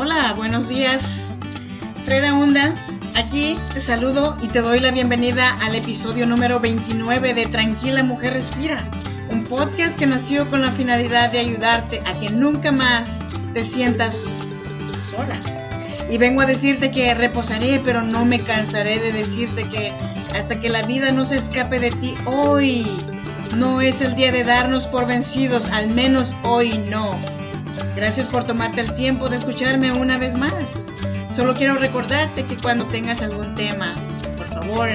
Hola, buenos días. Freda Hunda, aquí te saludo y te doy la bienvenida al episodio número 29 de Tranquila Mujer Respira, un podcast que nació con la finalidad de ayudarte a que nunca más te sientas sola. Y vengo a decirte que reposaré, pero no me cansaré de decirte que hasta que la vida no se escape de ti hoy, no es el día de darnos por vencidos, al menos hoy no. Gracias por tomarte el tiempo de escucharme una vez más. Solo quiero recordarte que cuando tengas algún tema, por favor,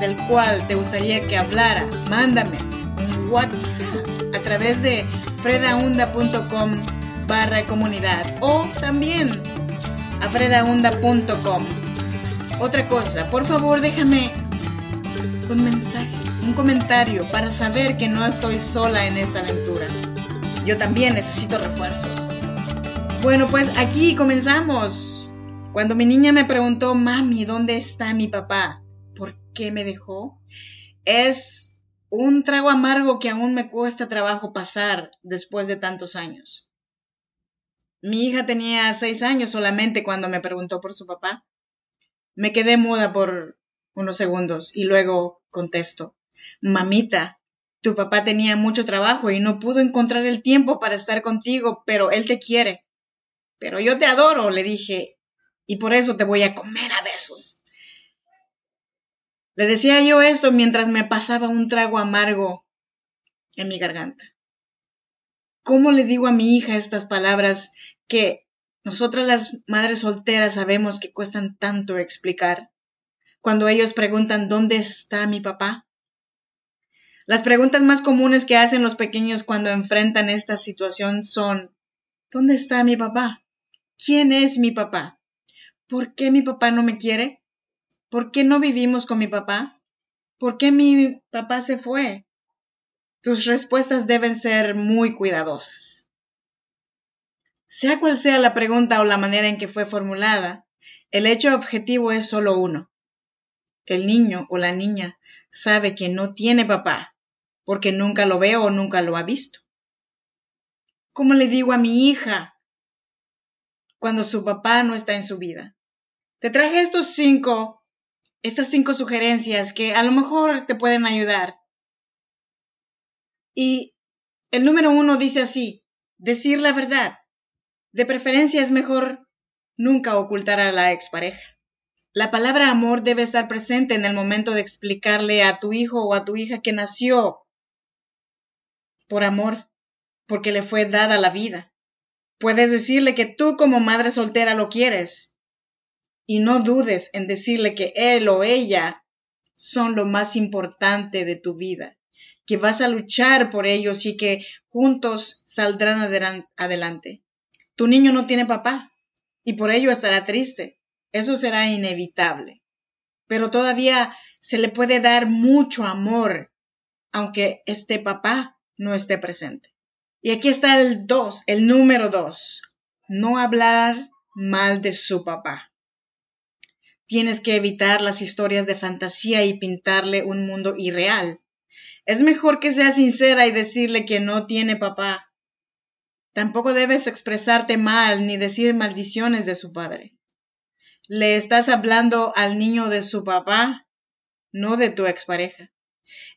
del cual te gustaría que hablara, mándame un WhatsApp a través de fredaunda.com barra comunidad o también a fredaunda.com. Otra cosa, por favor déjame un mensaje, un comentario para saber que no estoy sola en esta aventura. Yo también necesito refuerzos. Bueno, pues aquí comenzamos. Cuando mi niña me preguntó, mami, ¿dónde está mi papá? ¿Por qué me dejó? Es un trago amargo que aún me cuesta trabajo pasar después de tantos años. Mi hija tenía seis años solamente cuando me preguntó por su papá. Me quedé muda por unos segundos y luego contesto, mamita, tu papá tenía mucho trabajo y no pudo encontrar el tiempo para estar contigo, pero él te quiere. Pero yo te adoro, le dije, y por eso te voy a comer a besos. Le decía yo esto mientras me pasaba un trago amargo en mi garganta. ¿Cómo le digo a mi hija estas palabras que nosotras las madres solteras sabemos que cuestan tanto explicar? Cuando ellos preguntan ¿dónde está mi papá? Las preguntas más comunes que hacen los pequeños cuando enfrentan esta situación son, ¿dónde está mi papá? ¿Quién es mi papá? ¿Por qué mi papá no me quiere? ¿Por qué no vivimos con mi papá? ¿Por qué mi papá se fue? Tus respuestas deben ser muy cuidadosas. Sea cual sea la pregunta o la manera en que fue formulada, el hecho objetivo es solo uno. El niño o la niña sabe que no tiene papá porque nunca lo veo o nunca lo ha visto. ¿Cómo le digo a mi hija cuando su papá no está en su vida? Te traje estos cinco, estas cinco sugerencias que a lo mejor te pueden ayudar. Y el número uno dice así, decir la verdad. De preferencia es mejor nunca ocultar a la expareja. La palabra amor debe estar presente en el momento de explicarle a tu hijo o a tu hija que nació por amor, porque le fue dada la vida. Puedes decirle que tú como madre soltera lo quieres y no dudes en decirle que él o ella son lo más importante de tu vida, que vas a luchar por ellos y que juntos saldrán adelante. Tu niño no tiene papá y por ello estará triste. Eso será inevitable. Pero todavía se le puede dar mucho amor, aunque este papá no esté presente. Y aquí está el 2, el número 2. No hablar mal de su papá. Tienes que evitar las historias de fantasía y pintarle un mundo irreal. Es mejor que seas sincera y decirle que no tiene papá. Tampoco debes expresarte mal ni decir maldiciones de su padre. Le estás hablando al niño de su papá, no de tu expareja.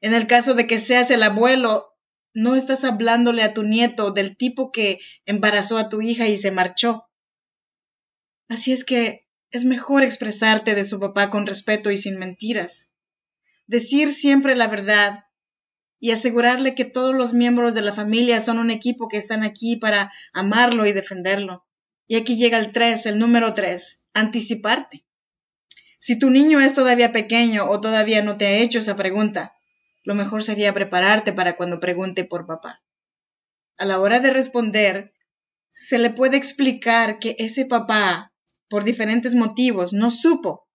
En el caso de que seas el abuelo, no estás hablándole a tu nieto del tipo que embarazó a tu hija y se marchó. Así es que es mejor expresarte de su papá con respeto y sin mentiras. Decir siempre la verdad y asegurarle que todos los miembros de la familia son un equipo que están aquí para amarlo y defenderlo. Y aquí llega el tres, el número tres, anticiparte. Si tu niño es todavía pequeño o todavía no te ha hecho esa pregunta, lo mejor sería prepararte para cuando pregunte por papá. A la hora de responder, se le puede explicar que ese papá, por diferentes motivos, no supo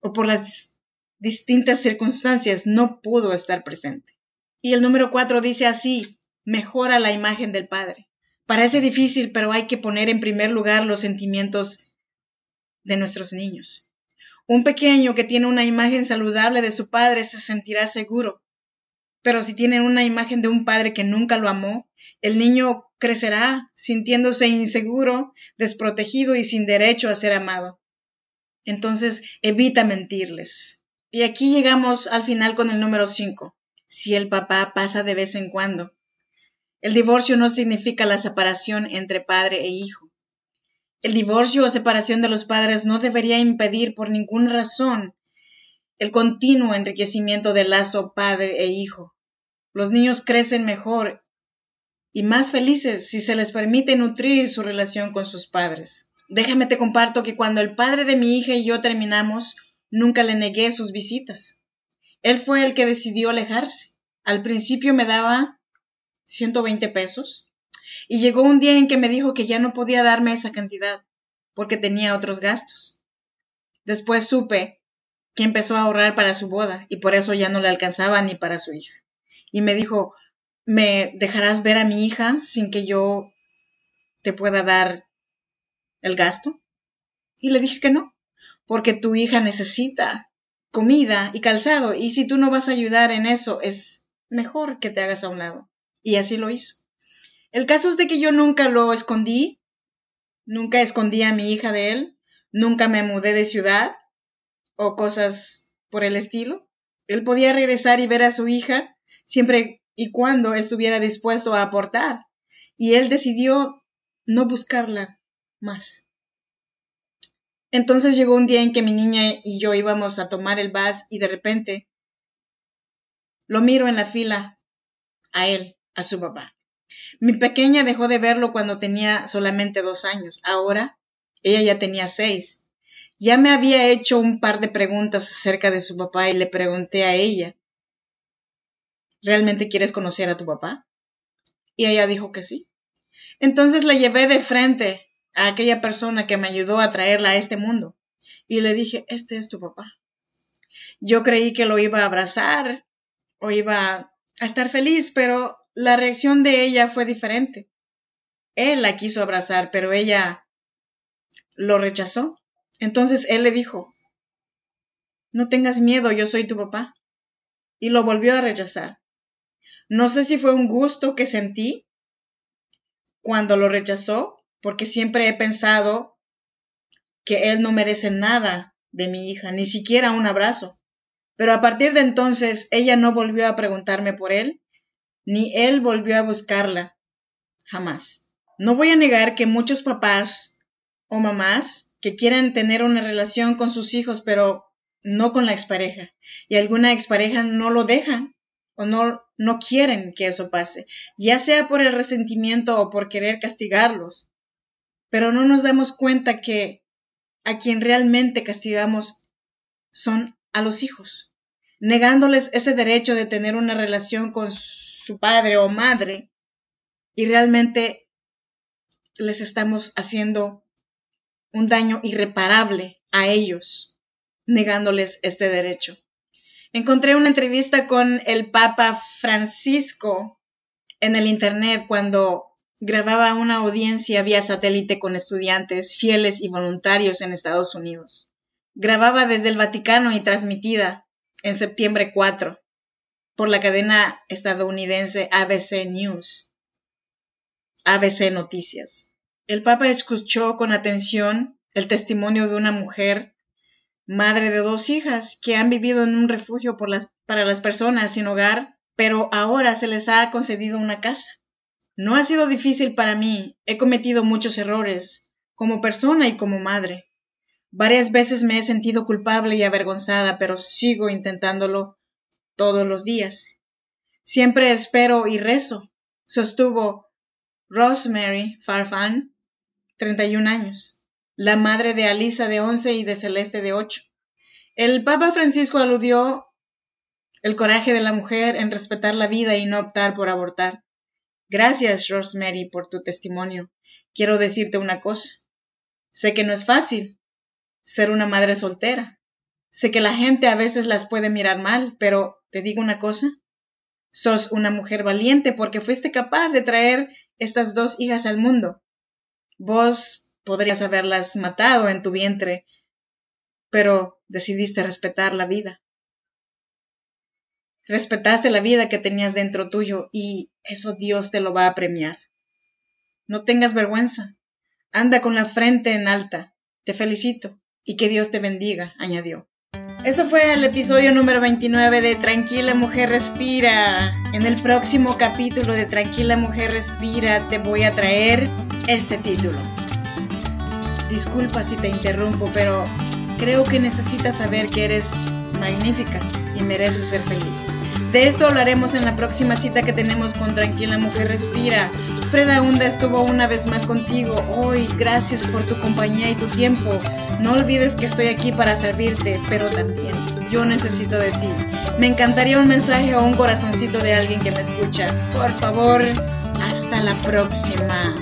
o por las distintas circunstancias no pudo estar presente. Y el número cuatro dice así, mejora la imagen del padre. Parece difícil, pero hay que poner en primer lugar los sentimientos de nuestros niños. Un pequeño que tiene una imagen saludable de su padre se sentirá seguro, pero si tienen una imagen de un padre que nunca lo amó, el niño crecerá sintiéndose inseguro, desprotegido y sin derecho a ser amado. Entonces, evita mentirles. Y aquí llegamos al final con el número 5. Si el papá pasa de vez en cuando. El divorcio no significa la separación entre padre e hijo. El divorcio o separación de los padres no debería impedir por ninguna razón el continuo enriquecimiento del lazo padre e hijo. Los niños crecen mejor y más felices si se les permite nutrir su relación con sus padres. Déjame te comparto que cuando el padre de mi hija y yo terminamos, nunca le negué sus visitas. Él fue el que decidió alejarse. Al principio me daba 120 pesos y llegó un día en que me dijo que ya no podía darme esa cantidad porque tenía otros gastos. Después supe que empezó a ahorrar para su boda y por eso ya no le alcanzaba ni para su hija. Y me dijo, ¿me dejarás ver a mi hija sin que yo te pueda dar el gasto? Y le dije que no, porque tu hija necesita comida y calzado y si tú no vas a ayudar en eso es mejor que te hagas a un lado. Y así lo hizo. El caso es de que yo nunca lo escondí, nunca escondí a mi hija de él, nunca me mudé de ciudad, o cosas por el estilo. Él podía regresar y ver a su hija siempre y cuando estuviera dispuesto a aportar, y él decidió no buscarla más. Entonces llegó un día en que mi niña y yo íbamos a tomar el bus y de repente lo miro en la fila a él, a su papá. Mi pequeña dejó de verlo cuando tenía solamente dos años. Ahora ella ya tenía seis. Ya me había hecho un par de preguntas acerca de su papá y le pregunté a ella, ¿realmente quieres conocer a tu papá? Y ella dijo que sí. Entonces la llevé de frente a aquella persona que me ayudó a traerla a este mundo y le dije, este es tu papá. Yo creí que lo iba a abrazar o iba a estar feliz, pero la reacción de ella fue diferente. Él la quiso abrazar, pero ella lo rechazó. Entonces él le dijo, no tengas miedo, yo soy tu papá. Y lo volvió a rechazar. No sé si fue un gusto que sentí cuando lo rechazó, porque siempre he pensado que él no merece nada de mi hija, ni siquiera un abrazo. Pero a partir de entonces ella no volvió a preguntarme por él, ni él volvió a buscarla. Jamás. No voy a negar que muchos papás o mamás que quieren tener una relación con sus hijos, pero no con la expareja. Y alguna expareja no lo dejan o no, no quieren que eso pase, ya sea por el resentimiento o por querer castigarlos. Pero no nos damos cuenta que a quien realmente castigamos son a los hijos, negándoles ese derecho de tener una relación con su padre o madre y realmente les estamos haciendo un daño irreparable a ellos, negándoles este derecho. Encontré una entrevista con el Papa Francisco en el Internet cuando grababa una audiencia vía satélite con estudiantes fieles y voluntarios en Estados Unidos. Grababa desde el Vaticano y transmitida en septiembre 4 por la cadena estadounidense ABC News, ABC Noticias. El Papa escuchó con atención el testimonio de una mujer, madre de dos hijas, que han vivido en un refugio para las personas sin hogar, pero ahora se les ha concedido una casa. No ha sido difícil para mí, he cometido muchos errores, como persona y como madre. Varias veces me he sentido culpable y avergonzada, pero sigo intentándolo todos los días. Siempre espero y rezo, sostuvo Rosemary Farfan, 31 años, la madre de Alisa de 11 y de Celeste de 8. El Papa Francisco aludió el coraje de la mujer en respetar la vida y no optar por abortar. Gracias, Rosemary, por tu testimonio. Quiero decirte una cosa. Sé que no es fácil ser una madre soltera. Sé que la gente a veces las puede mirar mal, pero te digo una cosa. Sos una mujer valiente porque fuiste capaz de traer estas dos hijas al mundo. Vos podrías haberlas matado en tu vientre, pero decidiste respetar la vida. Respetaste la vida que tenías dentro tuyo y eso Dios te lo va a premiar. No tengas vergüenza. Anda con la frente en alta. Te felicito y que Dios te bendiga, añadió. Eso fue el episodio número 29 de Tranquila Mujer Respira. En el próximo capítulo de Tranquila Mujer Respira te voy a traer este título. Disculpa si te interrumpo, pero creo que necesitas saber que eres magnífica y mereces ser feliz. De esto hablaremos en la próxima cita que tenemos con Tranquila Mujer Respira. Freda Hunda estuvo una vez más contigo hoy. Gracias por tu compañía y tu tiempo. No olvides que estoy aquí para servirte, pero también yo necesito de ti. Me encantaría un mensaje o un corazoncito de alguien que me escucha. Por favor, hasta la próxima.